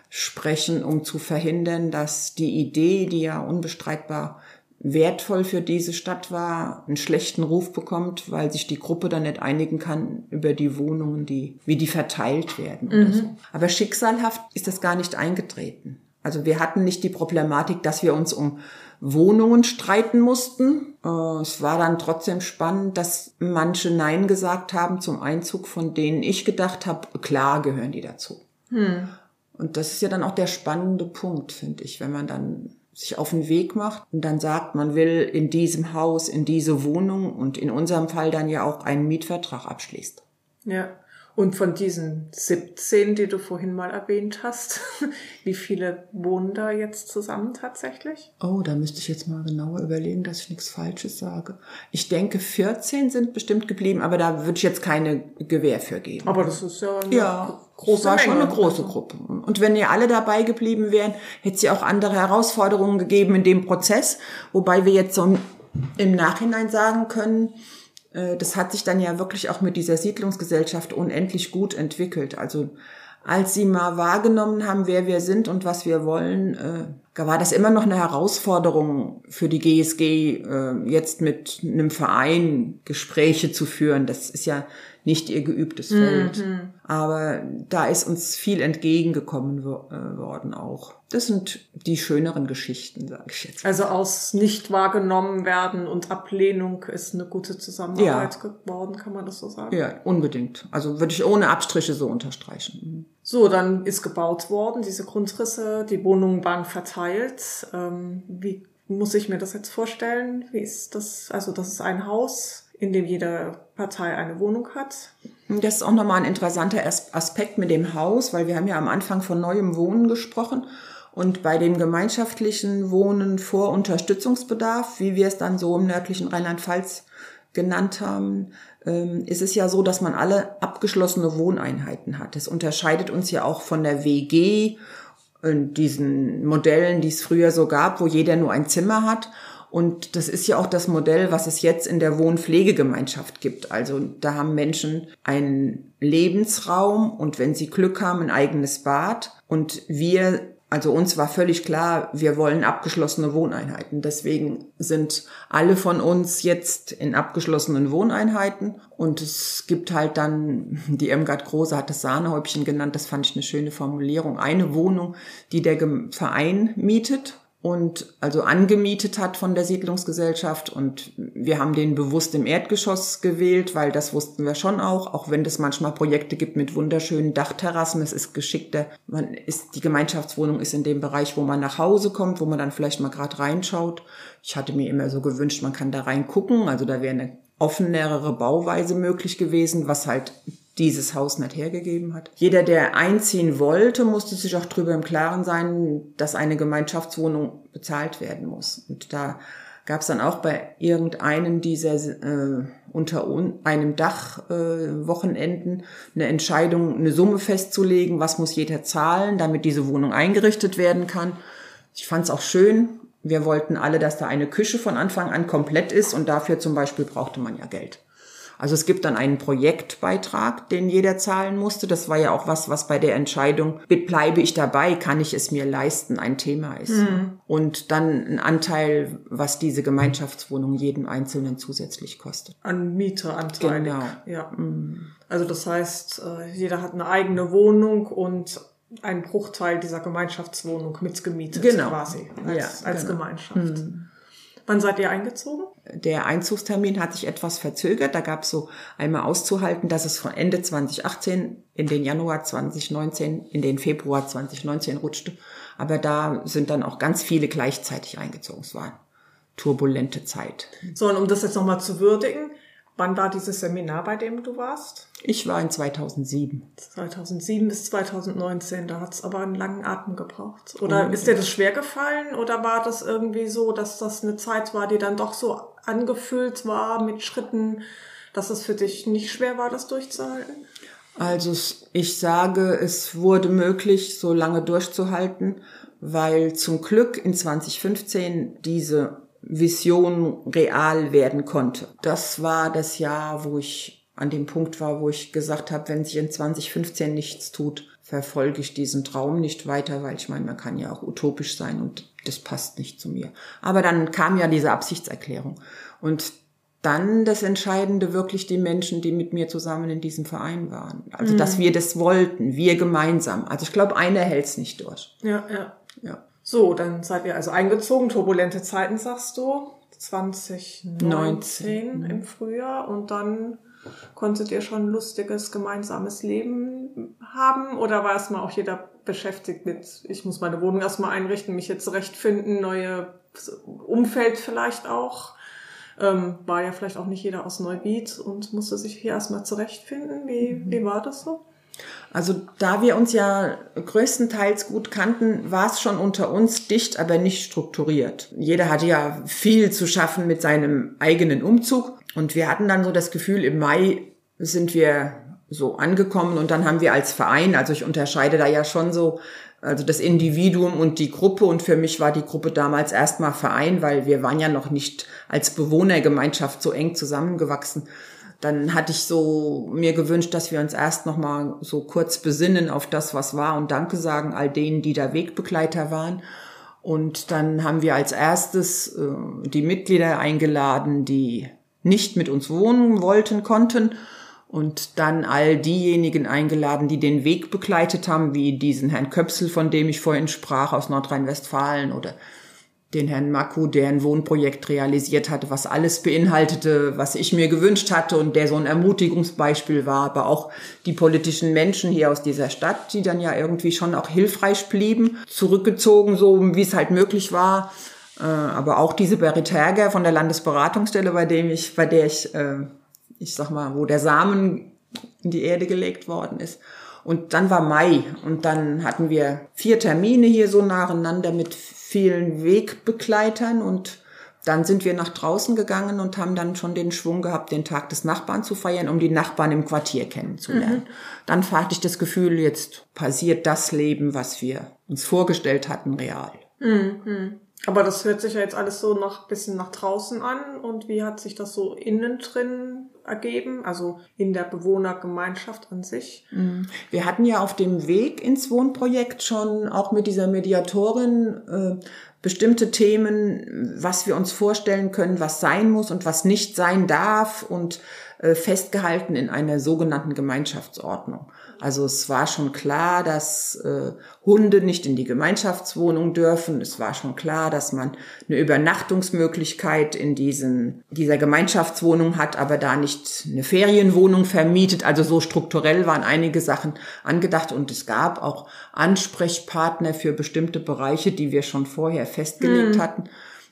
sprechen, um zu verhindern, dass die Idee, die ja unbestreitbar wertvoll für diese Stadt war, einen schlechten Ruf bekommt, weil sich die Gruppe dann nicht einigen kann über die Wohnungen, die, wie die verteilt werden mhm. oder so. Aber schicksalhaft ist das gar nicht eingetreten. Also wir hatten nicht die Problematik, dass wir uns um Wohnungen streiten mussten. Äh, es war dann trotzdem spannend, dass manche Nein gesagt haben zum Einzug, von denen ich gedacht habe, klar gehören die dazu. Hm. Und das ist ja dann auch der spannende Punkt, finde ich, wenn man dann sich auf den Weg macht und dann sagt, man will in diesem Haus, in diese Wohnung und in unserem Fall dann ja auch einen Mietvertrag abschließt. Ja. Und von diesen 17, die du vorhin mal erwähnt hast, wie viele wohnen da jetzt zusammen tatsächlich? Oh, da müsste ich jetzt mal genauer überlegen, dass ich nichts Falsches sage. Ich denke, 14 sind bestimmt geblieben, aber da würde ich jetzt keine Gewähr für geben. Aber das ist ja eine ja, große war schon eine große Gruppe. Und wenn ihr alle dabei geblieben wären, hätte es ja auch andere Herausforderungen gegeben in dem Prozess, wobei wir jetzt so im Nachhinein sagen können, das hat sich dann ja wirklich auch mit dieser Siedlungsgesellschaft unendlich gut entwickelt. Also als sie mal wahrgenommen haben, wer wir sind und was wir wollen, äh, war das immer noch eine Herausforderung für die GSG, äh, jetzt mit einem Verein Gespräche zu führen. Das ist ja nicht ihr geübtes Feld. Mhm. Aber da ist uns viel entgegengekommen äh, worden auch. Das sind die schöneren Geschichten, sage ich jetzt. Also aus nicht wahrgenommen werden und Ablehnung ist eine gute Zusammenarbeit ja. geworden, kann man das so sagen? Ja, unbedingt. Also würde ich ohne Abstriche so unterstreichen. Mhm. So, dann ist gebaut worden, diese Grundrisse, die Wohnungen waren verteilt. Ähm, wie muss ich mir das jetzt vorstellen? Wie ist das? Also das ist ein Haus in dem jede Partei eine Wohnung hat. Das ist auch nochmal ein interessanter Aspekt mit dem Haus, weil wir haben ja am Anfang von neuem Wohnen gesprochen. Und bei dem gemeinschaftlichen Wohnen vor Unterstützungsbedarf, wie wir es dann so im nördlichen Rheinland-Pfalz genannt haben, ähm, ist es ja so, dass man alle abgeschlossene Wohneinheiten hat. Das unterscheidet uns ja auch von der WG diesen Modellen, die es früher so gab, wo jeder nur ein Zimmer hat. Und das ist ja auch das Modell, was es jetzt in der Wohnpflegegemeinschaft gibt. Also da haben Menschen einen Lebensraum und wenn sie Glück haben, ein eigenes Bad. Und wir also uns war völlig klar, wir wollen abgeschlossene Wohneinheiten. Deswegen sind alle von uns jetzt in abgeschlossenen Wohneinheiten. Und es gibt halt dann, die Irmgard Große hat das Sahnehäubchen genannt, das fand ich eine schöne Formulierung, eine Wohnung, die der Verein mietet und also angemietet hat von der Siedlungsgesellschaft. Und wir haben den bewusst im Erdgeschoss gewählt, weil das wussten wir schon auch, auch wenn es manchmal Projekte gibt mit wunderschönen Dachterrassen, es ist geschickter, man ist die Gemeinschaftswohnung ist in dem Bereich, wo man nach Hause kommt, wo man dann vielleicht mal gerade reinschaut. Ich hatte mir immer so gewünscht, man kann da reingucken, also da wäre eine offenere Bauweise möglich gewesen, was halt dieses Haus nicht hergegeben hat. Jeder, der einziehen wollte, musste sich auch darüber im Klaren sein, dass eine Gemeinschaftswohnung bezahlt werden muss. Und da gab es dann auch bei irgendeinem dieser äh, unter einem Dach äh, Wochenenden eine Entscheidung, eine Summe festzulegen, was muss jeder zahlen, damit diese Wohnung eingerichtet werden kann. Ich fand es auch schön. Wir wollten alle, dass da eine Küche von Anfang an komplett ist und dafür zum Beispiel brauchte man ja Geld. Also es gibt dann einen Projektbeitrag, den jeder zahlen musste. Das war ja auch was, was bei der Entscheidung, bleibe ich dabei, kann ich es mir leisten, ein Thema ist. Mhm. Und dann ein Anteil, was diese Gemeinschaftswohnung jedem Einzelnen zusätzlich kostet. An Miete anteilig. Genau. Ja. Mhm. Also das heißt, äh, jeder hat eine eigene Wohnung und ein Bruchteil dieser Gemeinschaftswohnung mitgemietet genau. quasi als, ja, als genau. Gemeinschaft. Mhm. Wann seid ihr eingezogen? Der Einzugstermin hat sich etwas verzögert. Da gab es so einmal auszuhalten, dass es von Ende 2018 in den Januar 2019, in den Februar 2019 rutschte. Aber da sind dann auch ganz viele gleichzeitig eingezogen. Es war turbulente Zeit. So, und um das jetzt nochmal zu würdigen, Wann war dieses Seminar, bei dem du warst? Ich war in 2007. 2007 bis 2019, da hat es aber einen langen Atem gebraucht. Oder oh, ist dir das schwer gefallen oder war das irgendwie so, dass das eine Zeit war, die dann doch so angefüllt war mit Schritten, dass es für dich nicht schwer war, das durchzuhalten? Also ich sage, es wurde möglich, so lange durchzuhalten, weil zum Glück in 2015 diese Vision real werden konnte. Das war das Jahr, wo ich an dem Punkt war, wo ich gesagt habe, wenn sich in 2015 nichts tut, verfolge ich diesen Traum nicht weiter, weil ich meine, man kann ja auch utopisch sein und das passt nicht zu mir. Aber dann kam ja diese Absichtserklärung. Und dann das Entscheidende wirklich die Menschen, die mit mir zusammen in diesem Verein waren. Also, mhm. dass wir das wollten, wir gemeinsam. Also ich glaube, einer hält es nicht durch. Ja, ja. ja. So, dann seid ihr also eingezogen, turbulente Zeiten, sagst du. 2019 19. im Frühjahr und dann konntet ihr schon ein lustiges gemeinsames Leben haben oder war erstmal auch jeder beschäftigt mit, ich muss meine Wohnung erstmal einrichten, mich jetzt zurechtfinden, neue Umfeld vielleicht auch? Ähm, war ja vielleicht auch nicht jeder aus Neubiet und musste sich hier erstmal zurechtfinden. Wie, mhm. wie war das so? Also da wir uns ja größtenteils gut kannten, war es schon unter uns dicht, aber nicht strukturiert. Jeder hatte ja viel zu schaffen mit seinem eigenen Umzug. Und wir hatten dann so das Gefühl, im Mai sind wir so angekommen und dann haben wir als Verein, also ich unterscheide da ja schon so, also das Individuum und die Gruppe. Und für mich war die Gruppe damals erstmal Verein, weil wir waren ja noch nicht als Bewohnergemeinschaft so eng zusammengewachsen dann hatte ich so mir gewünscht, dass wir uns erst noch mal so kurz besinnen auf das, was war und Danke sagen all denen, die da Wegbegleiter waren. Und dann haben wir als erstes äh, die Mitglieder eingeladen, die nicht mit uns wohnen wollten, konnten. Und dann all diejenigen eingeladen, die den Weg begleitet haben, wie diesen Herrn Köpsel, von dem ich vorhin sprach, aus Nordrhein-Westfalen oder den Herrn Maku, der ein Wohnprojekt realisiert hatte, was alles beinhaltete, was ich mir gewünscht hatte und der so ein Ermutigungsbeispiel war, aber auch die politischen Menschen hier aus dieser Stadt, die dann ja irgendwie schon auch hilfreich blieben, zurückgezogen, so wie es halt möglich war. Äh, aber auch diese Berit Herger von der Landesberatungsstelle, bei dem ich, bei der ich, äh, ich sag mal, wo der Samen in die Erde gelegt worden ist. Und dann war Mai und dann hatten wir vier Termine hier so nacheinander mit vielen Wegbegleitern und dann sind wir nach draußen gegangen und haben dann schon den Schwung gehabt, den Tag des Nachbarn zu feiern, um die Nachbarn im Quartier kennenzulernen. Mhm. Dann hatte ich das Gefühl, jetzt passiert das Leben, was wir uns vorgestellt hatten, real. Mhm. Aber das hört sich ja jetzt alles so noch bisschen nach draußen an. Und wie hat sich das so innen drin ergeben? Also in der Bewohnergemeinschaft an sich? Mhm. Wir hatten ja auf dem Weg ins Wohnprojekt schon auch mit dieser Mediatorin äh, bestimmte Themen, was wir uns vorstellen können, was sein muss und was nicht sein darf und äh, festgehalten in einer sogenannten Gemeinschaftsordnung. Also es war schon klar, dass äh, Hunde nicht in die Gemeinschaftswohnung dürfen. Es war schon klar, dass man eine Übernachtungsmöglichkeit in diesen, dieser Gemeinschaftswohnung hat, aber da nicht eine Ferienwohnung vermietet. Also so strukturell waren einige Sachen angedacht und es gab auch Ansprechpartner für bestimmte Bereiche, die wir schon vorher festgelegt mhm. hatten.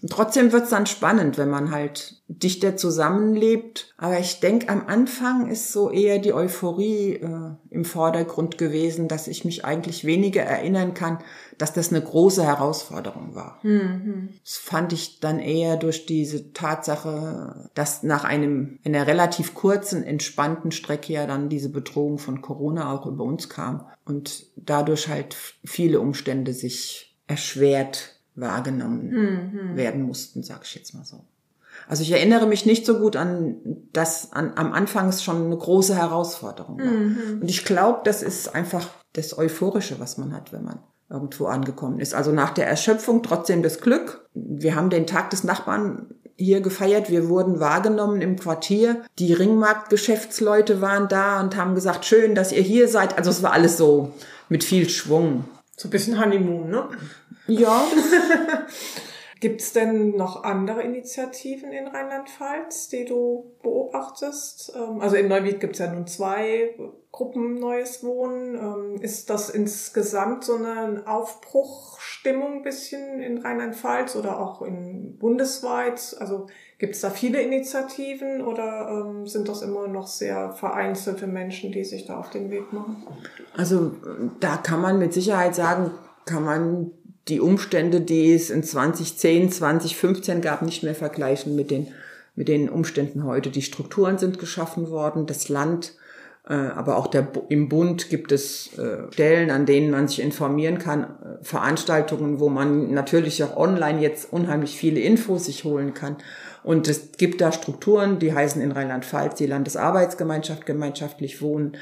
Und trotzdem wird's dann spannend, wenn man halt dichter zusammenlebt. Aber ich denke, am Anfang ist so eher die Euphorie äh, im Vordergrund gewesen, dass ich mich eigentlich weniger erinnern kann, dass das eine große Herausforderung war. Mhm. Das fand ich dann eher durch diese Tatsache, dass nach einem einer relativ kurzen, entspannten Strecke ja dann diese Bedrohung von Corona auch über uns kam und dadurch halt viele Umstände sich erschwert wahrgenommen mhm. werden mussten, sag ich jetzt mal so. Also ich erinnere mich nicht so gut an das an, am Anfang ist schon eine große Herausforderung war. Mhm. Und ich glaube, das ist einfach das Euphorische, was man hat, wenn man irgendwo angekommen ist. Also nach der Erschöpfung trotzdem das Glück. Wir haben den Tag des Nachbarn hier gefeiert. Wir wurden wahrgenommen im Quartier. Die Ringmarktgeschäftsleute waren da und haben gesagt, schön, dass ihr hier seid. Also es war alles so mit viel Schwung. So ein bisschen Honeymoon, ne? Ja. Gibt es denn noch andere Initiativen in Rheinland-Pfalz, die du beobachtest? Ähm, also in Neuwied gibt es ja nun zwei Gruppen Neues Wohnen. Ähm, ist das insgesamt so eine Aufbruchstimmung bisschen in Rheinland-Pfalz oder auch in bundesweit? Also gibt es da viele Initiativen oder ähm, sind das immer noch sehr vereinzelte Menschen, die sich da auf den Weg machen? Also da kann man mit Sicherheit sagen, kann man die Umstände, die es in 2010, 2015 gab, nicht mehr vergleichen mit den, mit den Umständen heute. Die Strukturen sind geschaffen worden, das Land, äh, aber auch der, im Bund gibt es äh, Stellen, an denen man sich informieren kann, äh, Veranstaltungen, wo man natürlich auch online jetzt unheimlich viele Infos sich holen kann. Und es gibt da Strukturen, die heißen in Rheinland-Pfalz die Landesarbeitsgemeinschaft, gemeinschaftlich wohnen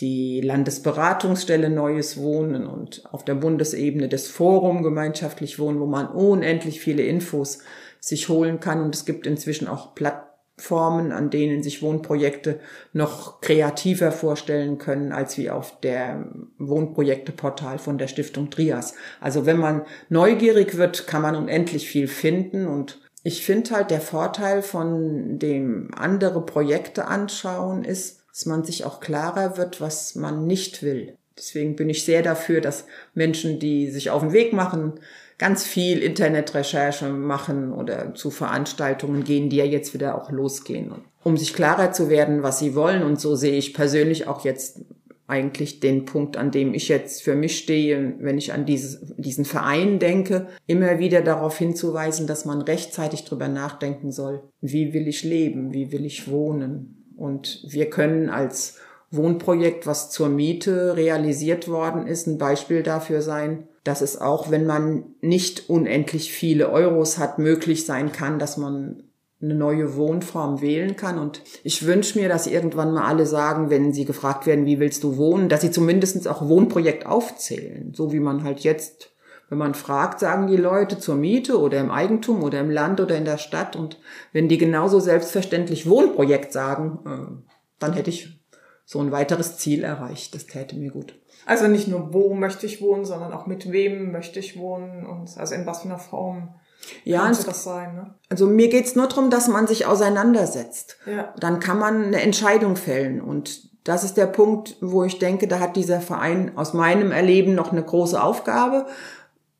die Landesberatungsstelle Neues Wohnen und auf der Bundesebene das Forum Gemeinschaftlich Wohnen, wo man unendlich viele Infos sich holen kann. Und es gibt inzwischen auch Plattformen, an denen sich Wohnprojekte noch kreativer vorstellen können, als wie auf der Wohnprojekteportal von der Stiftung Trias. Also wenn man neugierig wird, kann man unendlich viel finden und ich finde halt, der Vorteil von dem andere Projekte anschauen ist, dass man sich auch klarer wird, was man nicht will. Deswegen bin ich sehr dafür, dass Menschen, die sich auf den Weg machen, ganz viel Internetrecherche machen oder zu Veranstaltungen gehen, die ja jetzt wieder auch losgehen, um sich klarer zu werden, was sie wollen. Und so sehe ich persönlich auch jetzt eigentlich den Punkt, an dem ich jetzt für mich stehe, wenn ich an dieses, diesen Verein denke, immer wieder darauf hinzuweisen, dass man rechtzeitig drüber nachdenken soll, wie will ich leben, wie will ich wohnen, und wir können als Wohnprojekt, was zur Miete realisiert worden ist, ein Beispiel dafür sein, dass es auch, wenn man nicht unendlich viele Euros hat, möglich sein kann, dass man eine neue Wohnform wählen kann. Und ich wünsche mir, dass irgendwann mal alle sagen, wenn sie gefragt werden, wie willst du wohnen, dass sie zumindest auch Wohnprojekt aufzählen. So wie man halt jetzt, wenn man fragt, sagen die Leute zur Miete oder im Eigentum oder im Land oder in der Stadt. Und wenn die genauso selbstverständlich Wohnprojekt sagen, äh, dann hätte ich so ein weiteres Ziel erreicht. Das täte mir gut. Also nicht nur, wo möchte ich wohnen, sondern auch mit wem möchte ich wohnen und also in was für einer Form ja, das sein. Ne? Also mir geht's nur darum, dass man sich auseinandersetzt. Ja. Dann kann man eine Entscheidung fällen. Und das ist der Punkt, wo ich denke, da hat dieser Verein aus meinem Erleben noch eine große Aufgabe,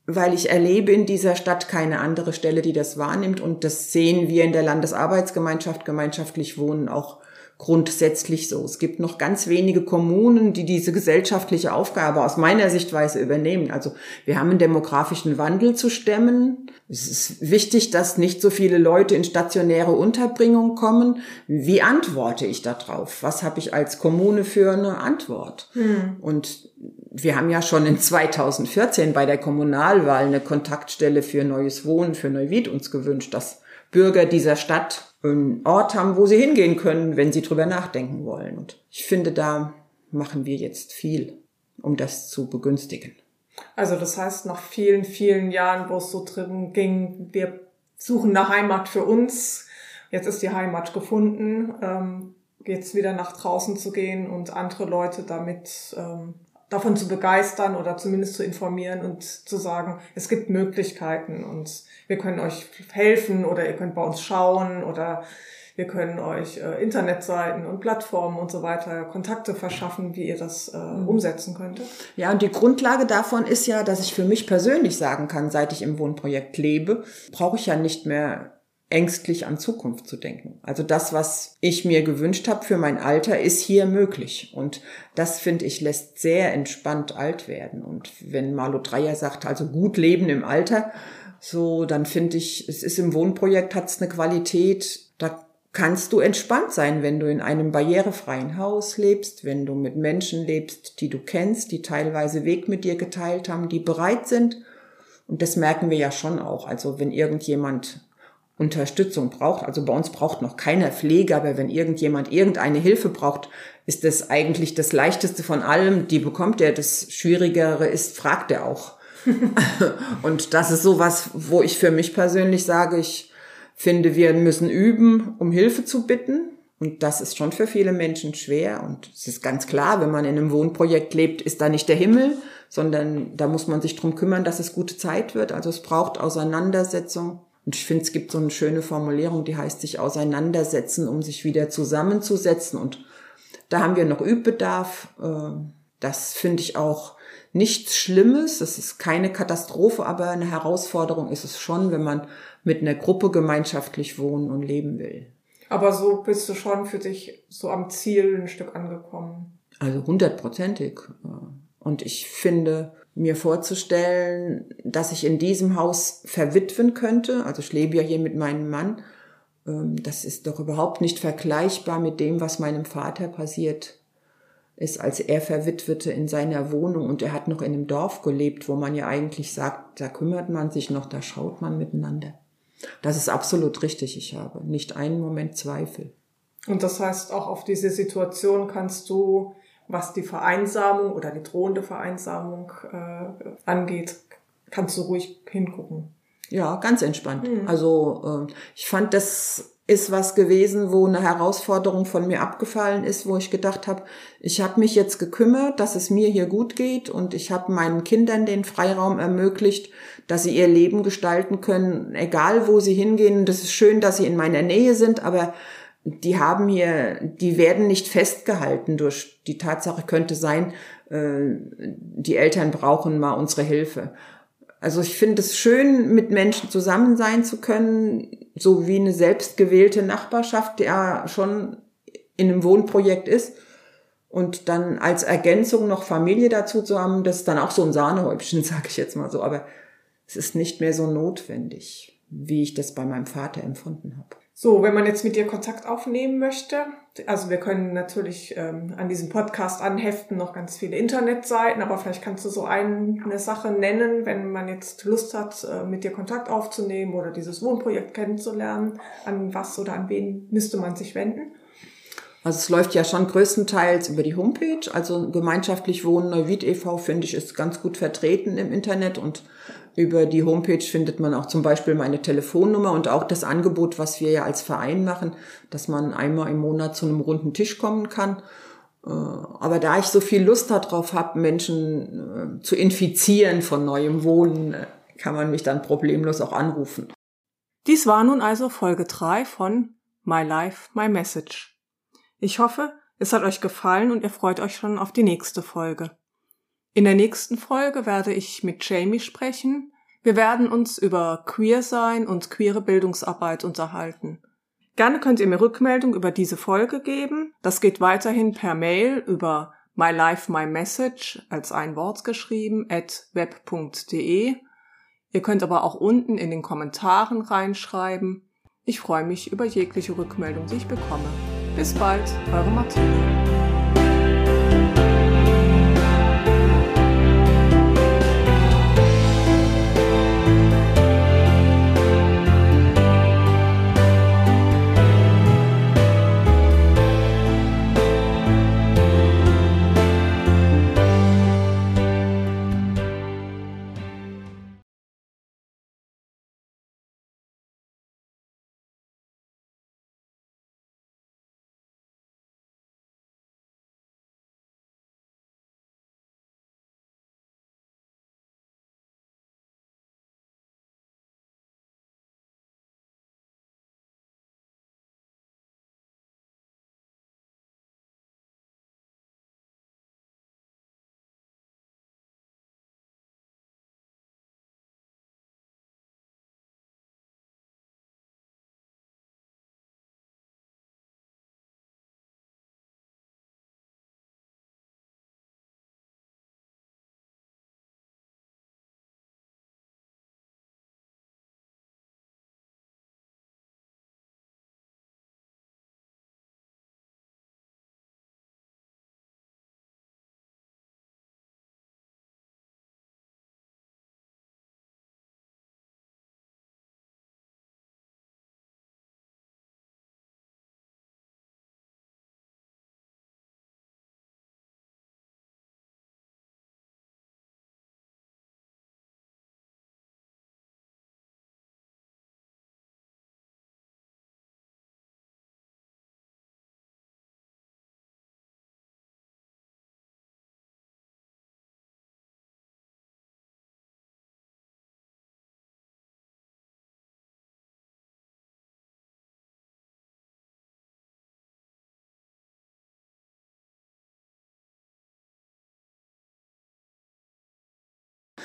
weil ich erlebe in dieser Stadt keine andere Stelle, die das wahrnimmt. Und das sehen wir in der Landesarbeitsgemeinschaft gemeinschaftlich wohnen auch grundsätzlich so. Es gibt noch ganz wenige Kommunen, die diese gesellschaftliche Aufgabe aus meiner Sichtweise übernehmen. Also wir haben einen demografischen Wandel zu stemmen. Es ist wichtig, dass nicht so viele Leute in stationäre Unterbringung kommen. Wie antworte ich darauf? Was habe ich als Kommune für eine Antwort? Hm. Und wir haben ja schon in 2014 bei der Kommunalwahl eine Kontaktstelle für neues Wohnen, für Neuwied uns gewünscht, dass Bürger dieser Stadt einen Ort haben, wo sie hingehen können, wenn sie drüber nachdenken wollen. Und ich finde, da machen wir jetzt viel, um das zu begünstigen. Also das heißt, nach vielen, vielen Jahren, wo es so drin ging, wir suchen nach Heimat für uns. Jetzt ist die Heimat gefunden. Ähm, jetzt wieder nach draußen zu gehen und andere Leute damit ähm, davon zu begeistern oder zumindest zu informieren und zu sagen, es gibt Möglichkeiten und wir können euch helfen oder ihr könnt bei uns schauen oder wir können euch äh, Internetseiten und Plattformen und so weiter Kontakte verschaffen, wie ihr das äh, mhm. umsetzen könntet. Ja, und die Grundlage davon ist ja, dass ich für mich persönlich sagen kann, seit ich im Wohnprojekt lebe, brauche ich ja nicht mehr ängstlich an Zukunft zu denken. Also das, was ich mir gewünscht habe für mein Alter, ist hier möglich. Und das, finde ich, lässt sehr entspannt alt werden. Und wenn Marlo Dreier sagt, also gut leben im Alter, so, dann finde ich, es ist im Wohnprojekt, hat es eine Qualität, da kannst du entspannt sein, wenn du in einem barrierefreien Haus lebst, wenn du mit Menschen lebst, die du kennst, die teilweise Weg mit dir geteilt haben, die bereit sind. Und das merken wir ja schon auch. Also wenn irgendjemand Unterstützung braucht. Also bei uns braucht noch keiner Pflege, aber wenn irgendjemand irgendeine Hilfe braucht, ist das eigentlich das Leichteste von allem. Die bekommt er. Das Schwierigere ist, fragt er auch. und das ist sowas, wo ich für mich persönlich sage, ich finde, wir müssen üben, um Hilfe zu bitten. Und das ist schon für viele Menschen schwer. Und es ist ganz klar, wenn man in einem Wohnprojekt lebt, ist da nicht der Himmel, sondern da muss man sich drum kümmern, dass es gute Zeit wird. Also es braucht Auseinandersetzung. Und ich finde, es gibt so eine schöne Formulierung, die heißt sich auseinandersetzen, um sich wieder zusammenzusetzen. Und da haben wir noch Übbedarf. Äh, das finde ich auch nichts Schlimmes. Das ist keine Katastrophe, aber eine Herausforderung ist es schon, wenn man mit einer Gruppe gemeinschaftlich wohnen und leben will. Aber so bist du schon für dich so am Ziel ein Stück angekommen. Also hundertprozentig. Und ich finde, mir vorzustellen, dass ich in diesem Haus verwitwen könnte. Also ich lebe ja hier mit meinem Mann. Ähm, das ist doch überhaupt nicht vergleichbar mit dem, was meinem Vater passiert ist, als er verwitwete in seiner Wohnung und er hat noch in einem Dorf gelebt, wo man ja eigentlich sagt, da kümmert man sich noch, da schaut man miteinander. Das ist absolut richtig, ich habe nicht einen Moment Zweifel. Und das heißt, auch auf diese Situation kannst du was die Vereinsamung oder die drohende Vereinsamung äh, angeht, kannst du ruhig hingucken. Ja, ganz entspannt. Mhm. Also äh, ich fand, das ist was gewesen, wo eine Herausforderung von mir abgefallen ist, wo ich gedacht habe, ich habe mich jetzt gekümmert, dass es mir hier gut geht und ich habe meinen Kindern den Freiraum ermöglicht, dass sie ihr Leben gestalten können, egal wo sie hingehen. Das ist schön, dass sie in meiner Nähe sind, aber die haben hier, die werden nicht festgehalten durch die Tatsache könnte sein, äh, die Eltern brauchen mal unsere Hilfe. Also ich finde es schön, mit Menschen zusammen sein zu können, so wie eine selbstgewählte Nachbarschaft, die ja schon in einem Wohnprojekt ist. Und dann als Ergänzung noch Familie dazu zu haben, das ist dann auch so ein Sahnehäubchen, sage ich jetzt mal so. Aber es ist nicht mehr so notwendig, wie ich das bei meinem Vater empfunden habe. So, wenn man jetzt mit dir Kontakt aufnehmen möchte, also wir können natürlich ähm, an diesem Podcast anheften noch ganz viele Internetseiten, aber vielleicht kannst du so eine Sache nennen, wenn man jetzt Lust hat, äh, mit dir Kontakt aufzunehmen oder dieses Wohnprojekt kennenzulernen, an was oder an wen müsste man sich wenden? Also es läuft ja schon größtenteils über die Homepage. Also gemeinschaftlich Wohnen Neuwied e.V. finde ich ist ganz gut vertreten im Internet und über die Homepage findet man auch zum Beispiel meine Telefonnummer und auch das Angebot, was wir ja als Verein machen, dass man einmal im Monat zu einem runden Tisch kommen kann. Äh, aber da ich so viel Lust darauf habe, Menschen äh, zu infizieren von neuem Wohnen, äh, kann man mich dann problemlos auch anrufen. Dies war nun also Folge 3 von My Life, My Message. Ich hoffe, es hat euch gefallen und ihr freut euch schon auf die nächste Folge. In der nächsten Folge werde ich mit Jamie sprechen. Wir werden uns über Queer sein und queere Bildungsarbeit unterhalten. Gerne könnt ihr mir Rückmeldung über diese Folge geben. Das geht weiterhin per Mail über My Life, My Message als ein Wort geschrieben at web.de. Ihr könnt aber auch unten in den Kommentaren reinschreiben. Ich freue mich über jegliche Rückmeldung, die ich bekomme. Bis bald, eure Martina.